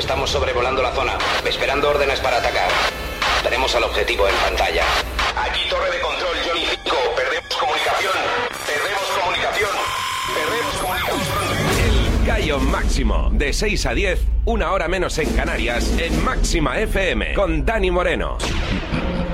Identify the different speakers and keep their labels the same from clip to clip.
Speaker 1: Estamos sobrevolando la zona, esperando órdenes para atacar. Tenemos al objetivo en pantalla. Aquí torre de control, Johnny 5. Perdemos comunicación. Perdemos comunicación. Perdemos comunicación.
Speaker 2: El Gallo Máximo, de 6 a 10, una hora menos en Canarias, en Máxima FM, con Dani Moreno.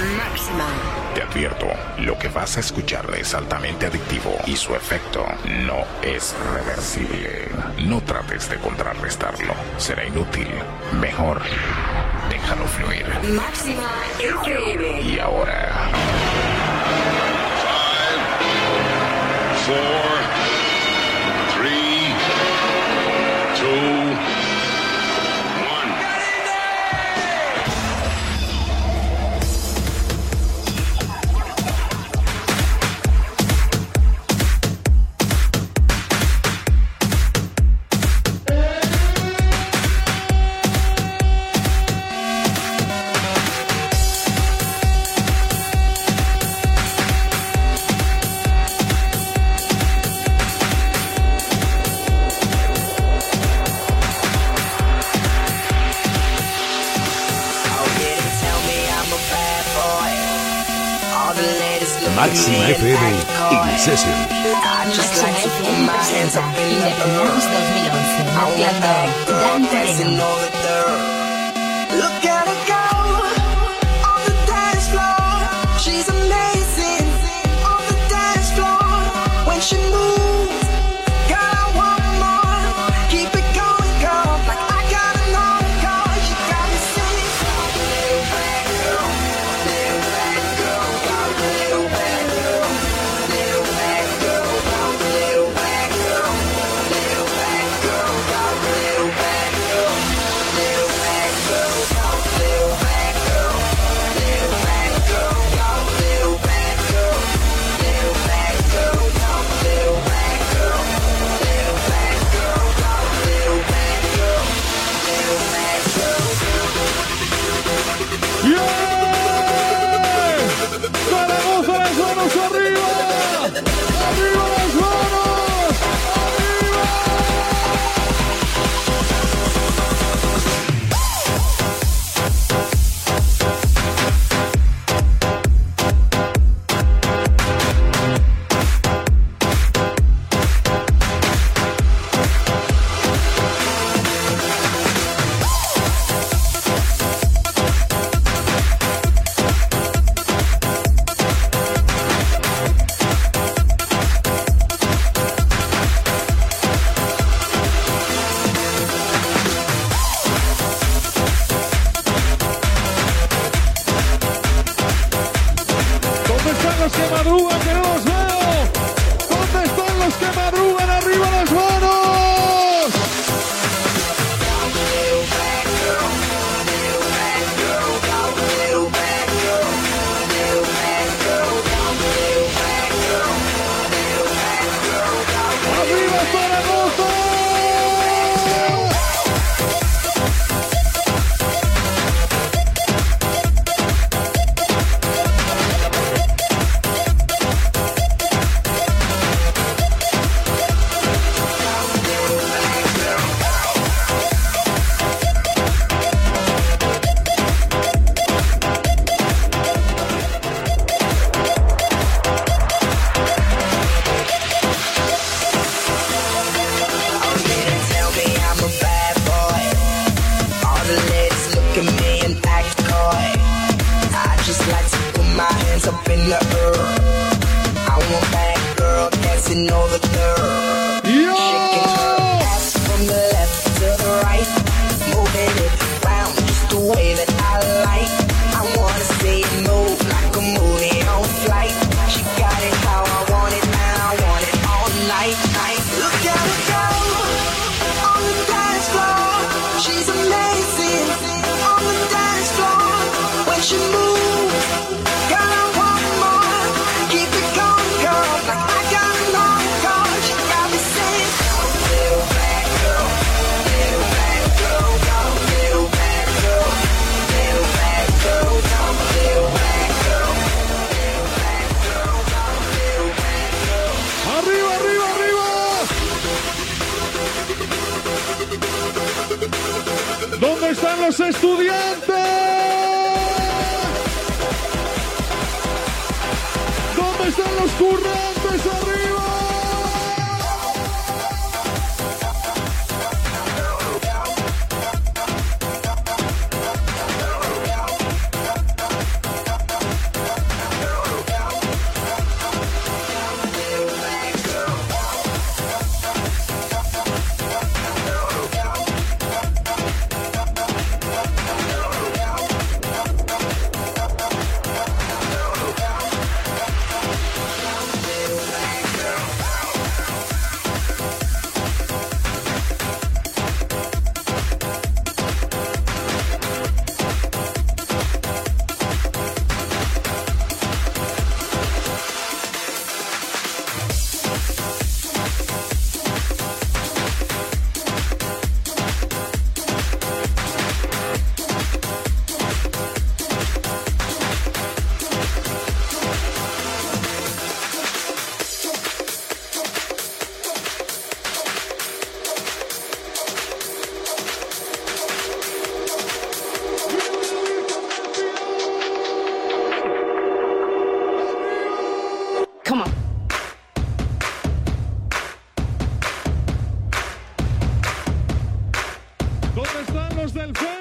Speaker 3: Máxima.
Speaker 4: Te advierto, lo que vas a escuchar es altamente adictivo y su efecto no es reversible. No trates de contrarrestarlo, será inútil. Mejor, déjalo fluir.
Speaker 3: Máxima FM.
Speaker 4: Y ahora,
Speaker 5: four,
Speaker 6: Máxima FM in Session.
Speaker 3: Máxima FM presenta Independence 2011. Mezclando Dan Moreno.
Speaker 7: Look at her hands up in the air. I want that girl dancing on the girl.
Speaker 8: ¡Estudiantes! ¿Dónde están los
Speaker 9: curros? Wilson.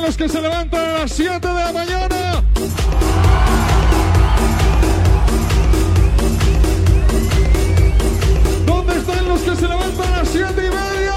Speaker 9: los que se levantan a las 7 de la mañana. ¿Dónde están los que se levantan a las 7 y media?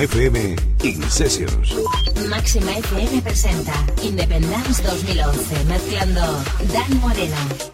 Speaker 6: FM Incesios.
Speaker 8: Máxima FM presenta Independence 2011, mezclando Dan Moreno.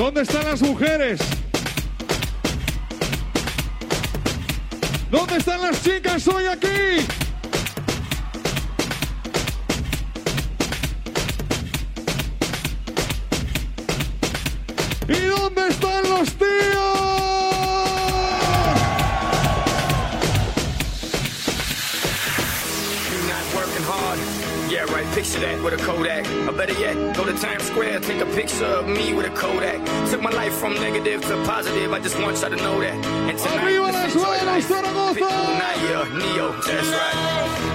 Speaker 9: ¿Dónde están las mujeres? ¿Dónde están las chicas hoy aquí?
Speaker 10: sub me with a Kodak. Took my life from negative to positive. I just want y'all to know that. And tonight,
Speaker 9: Arriba.
Speaker 10: Neo, that's right.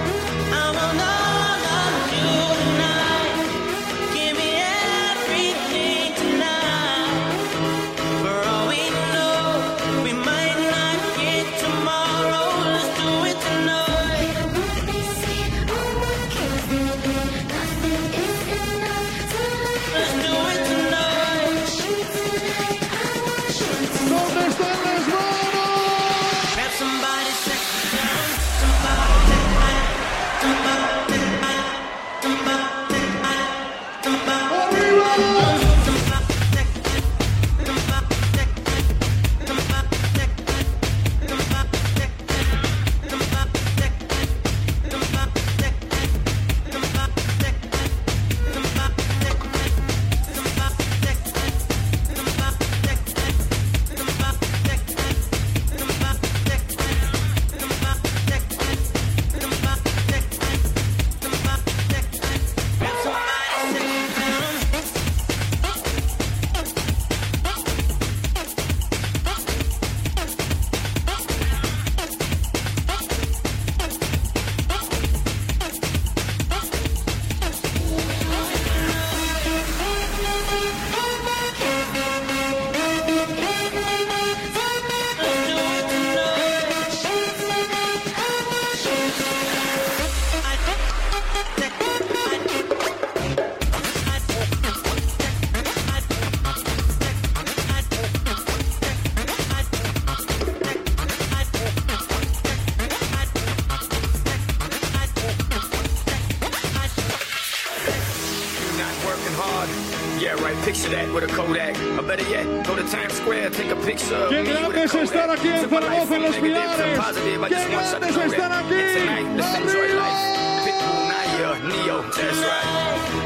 Speaker 10: right, picture that with a Kodak. Or better yet, go to Times Square, take a picture.
Speaker 8: Qué grandes
Speaker 10: están
Speaker 8: aquí en Zaragoza, en los Pilares. Qué
Speaker 10: grandes. Tonight, let's enjoy life. Pitbull, Naya, Neo, that's right.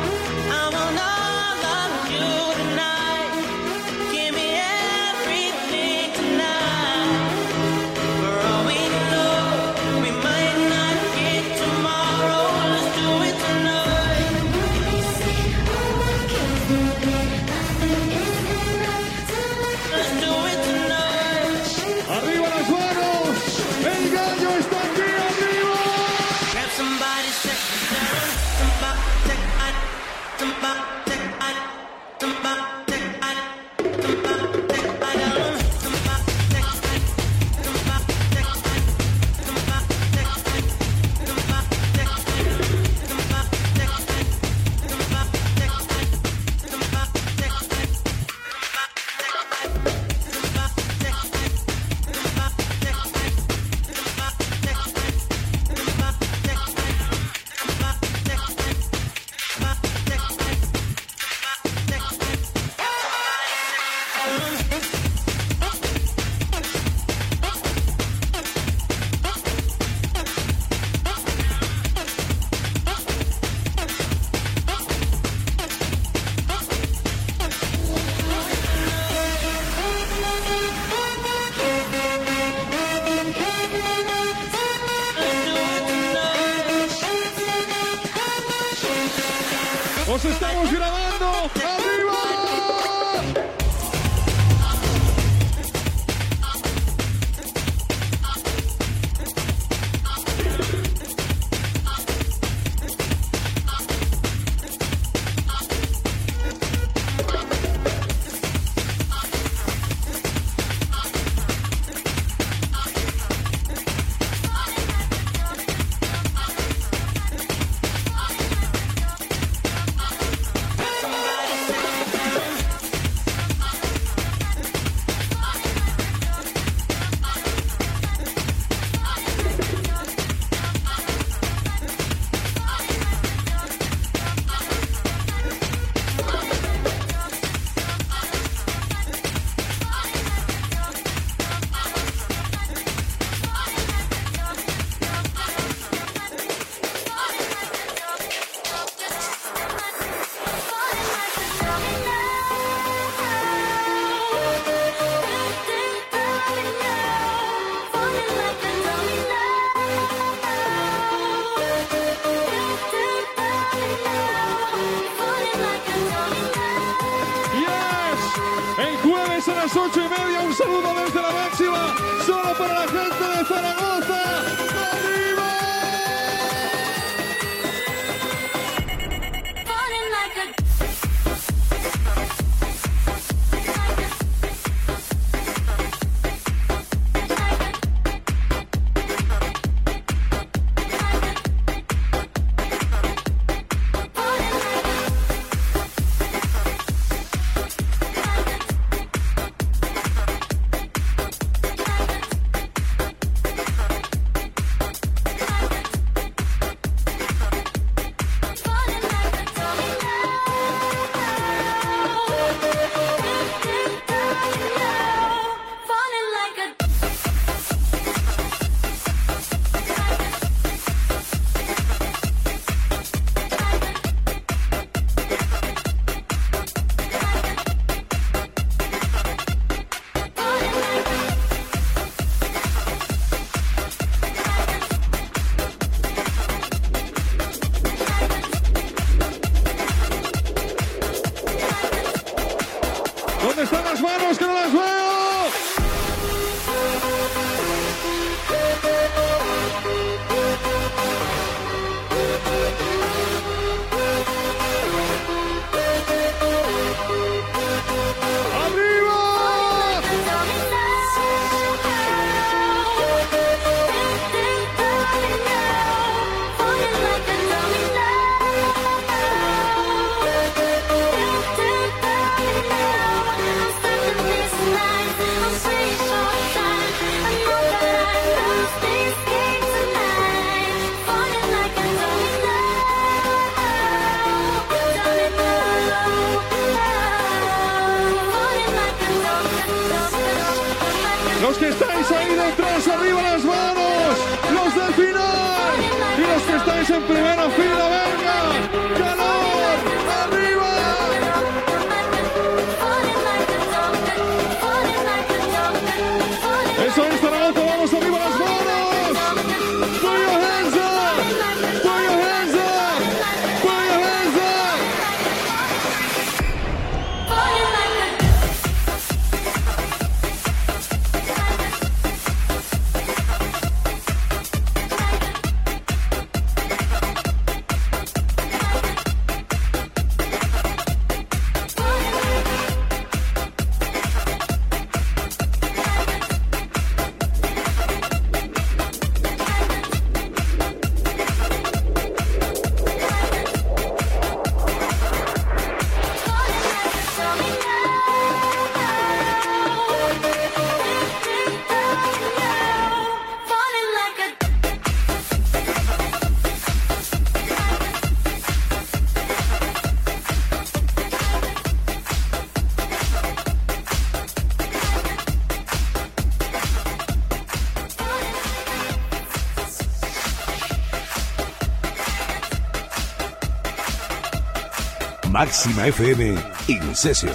Speaker 8: Máxima
Speaker 6: FM Incesios.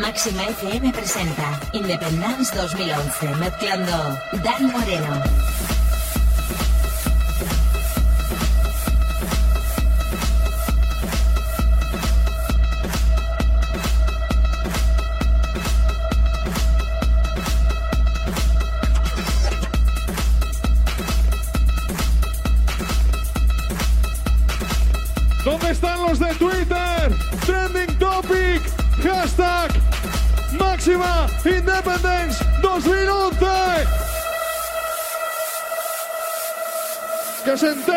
Speaker 8: Máxima FM presenta Independence 2011, mezclando Dan Moreno.
Speaker 10: 60.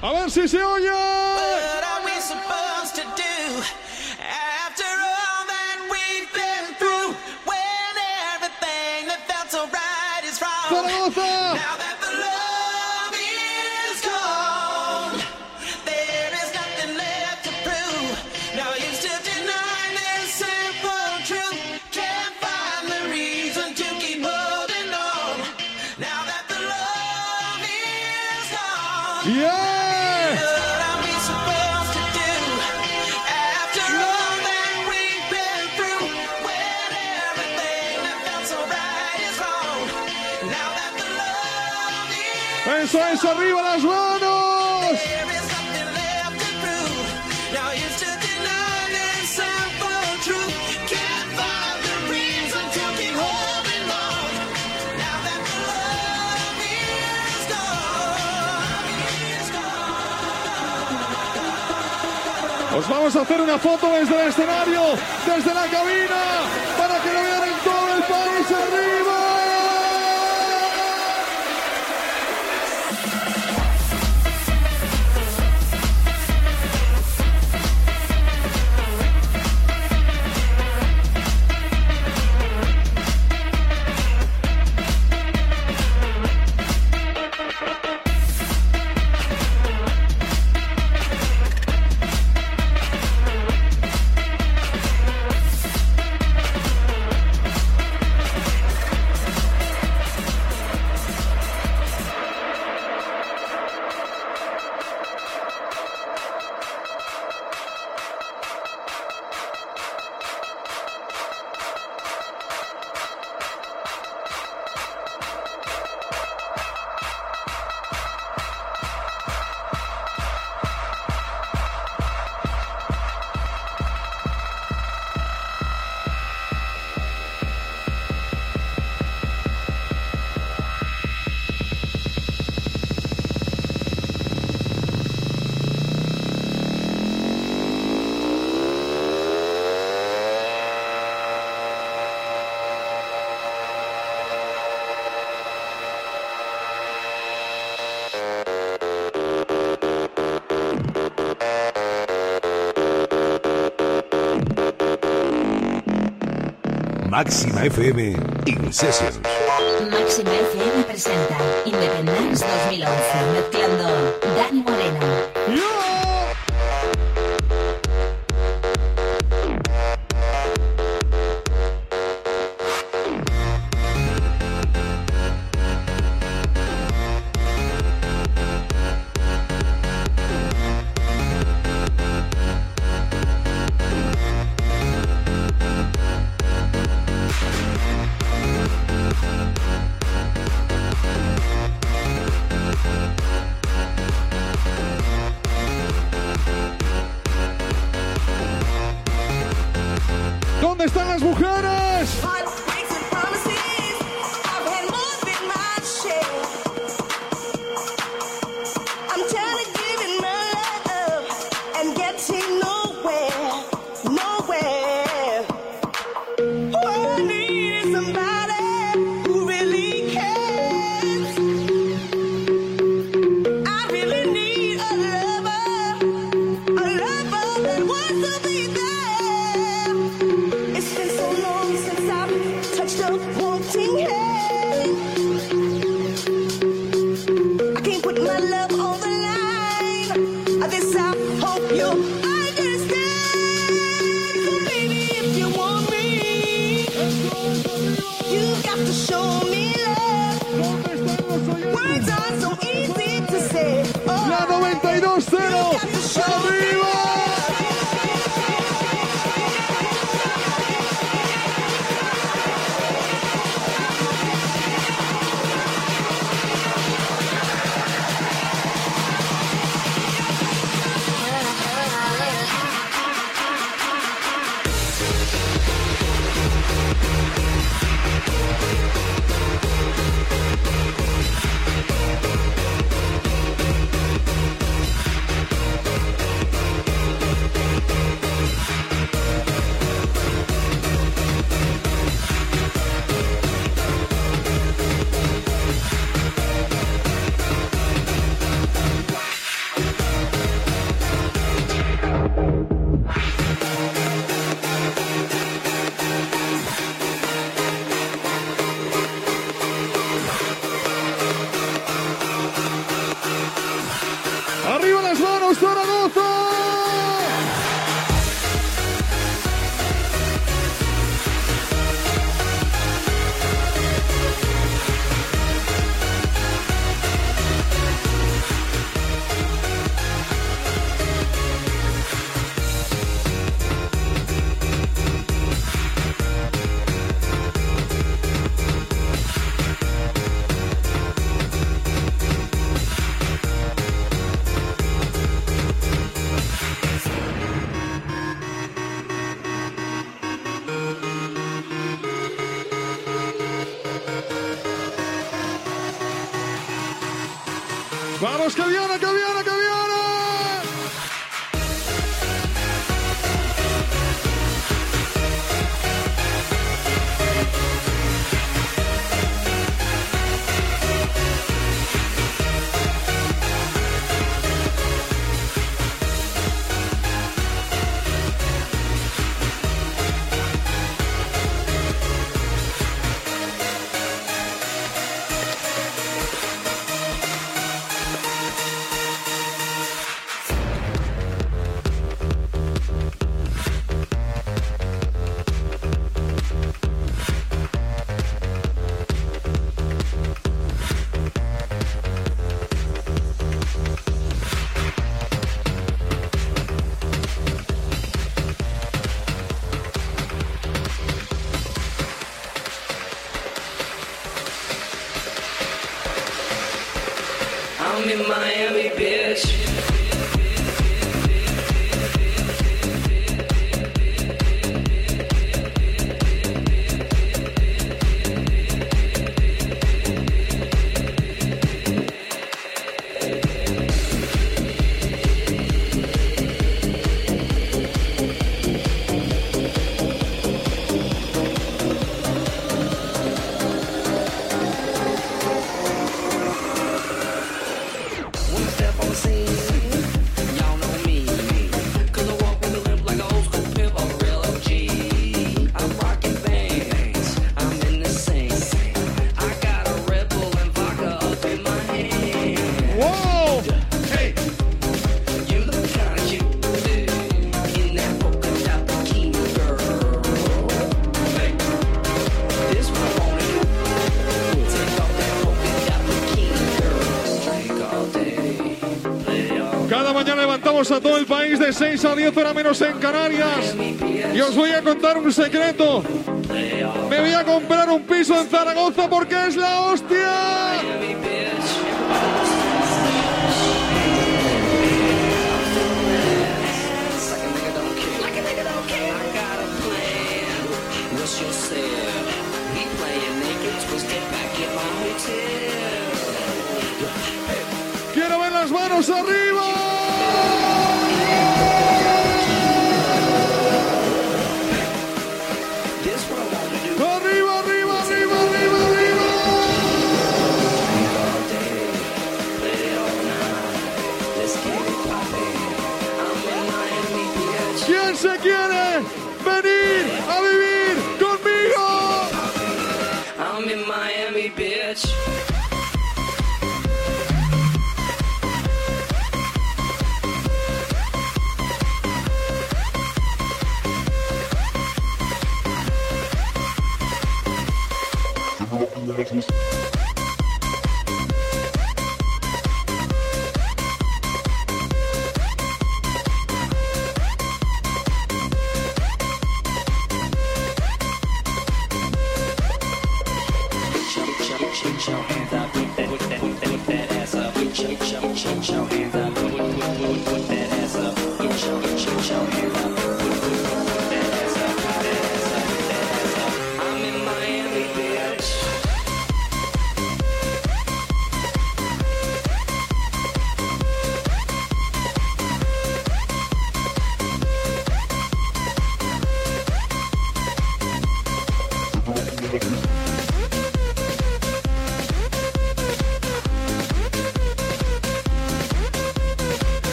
Speaker 10: A ver si se oye.
Speaker 8: Arriba las manos. Os vamos a hacer una foto desde el escenario, desde la cabina, para que lo vean en todo el país arriba.
Speaker 6: Máxima FM In.
Speaker 7: Máxima FM presenta Independence 2011 mezclando Dani Moreno.
Speaker 11: de 6 a 10 horas menos en Canarias. Y os voy a contar un secreto. Me voy a comprar un piso en Zaragoza porque es la hostia.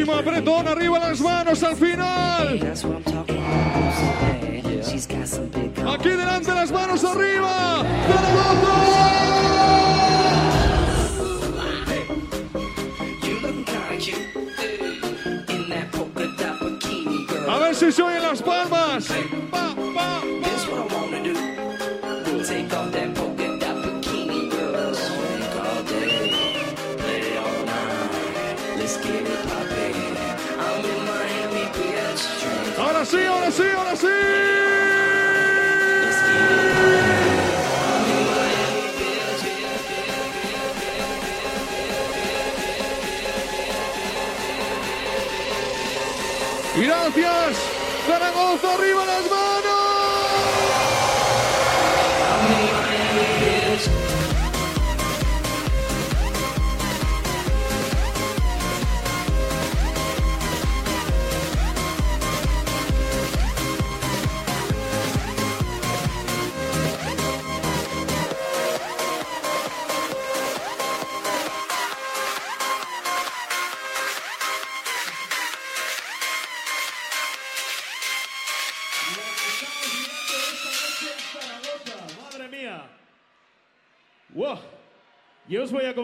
Speaker 11: último apretón, arriba las manos al final. Aquí delante las manos arriba. A ver si soy en las palmas.
Speaker 8: Ahora sí, ahora sí. Gracias. Zaragoza, arriba las manos.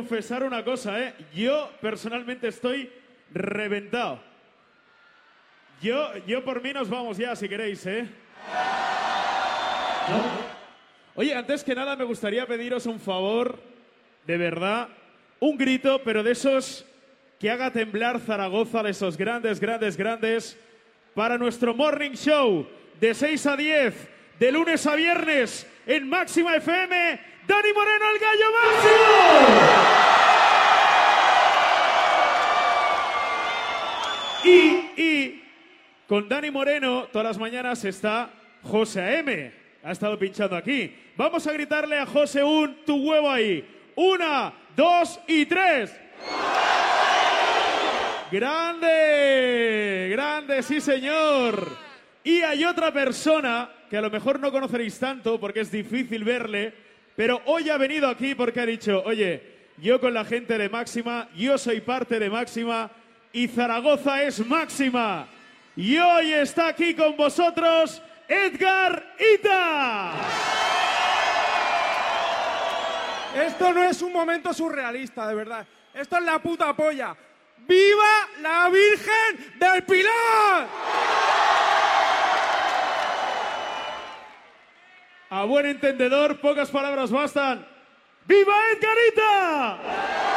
Speaker 11: Confesar una cosa, ¿eh? Yo personalmente estoy reventado. Yo, yo por mí nos vamos ya, si queréis, ¿eh? Oye, antes que nada me gustaría pediros un favor, de verdad, un grito, pero de esos que haga temblar Zaragoza, de esos grandes, grandes, grandes, para nuestro Morning Show de 6 a 10, de lunes a viernes, en Máxima FM, Dani Moreno, el gallo máximo. Y, y con Dani Moreno, todas las mañanas está José AM. Ha estado pinchando aquí. Vamos a gritarle a José un tu huevo ahí. Una, dos y tres. Grande, grande, sí señor. Y hay otra persona que a lo mejor no conoceréis tanto porque es difícil verle, pero hoy ha venido aquí porque ha dicho, oye, yo con la gente de Máxima, yo soy parte de Máxima y Zaragoza es Máxima. Y hoy está aquí con vosotros Edgar Ita.
Speaker 12: Esto no es un momento surrealista, de verdad. Esto es la puta polla. ¡Viva la Virgen del Pilar!
Speaker 11: A buen entendedor, pocas palabras bastan. ¡Viva Edgarita!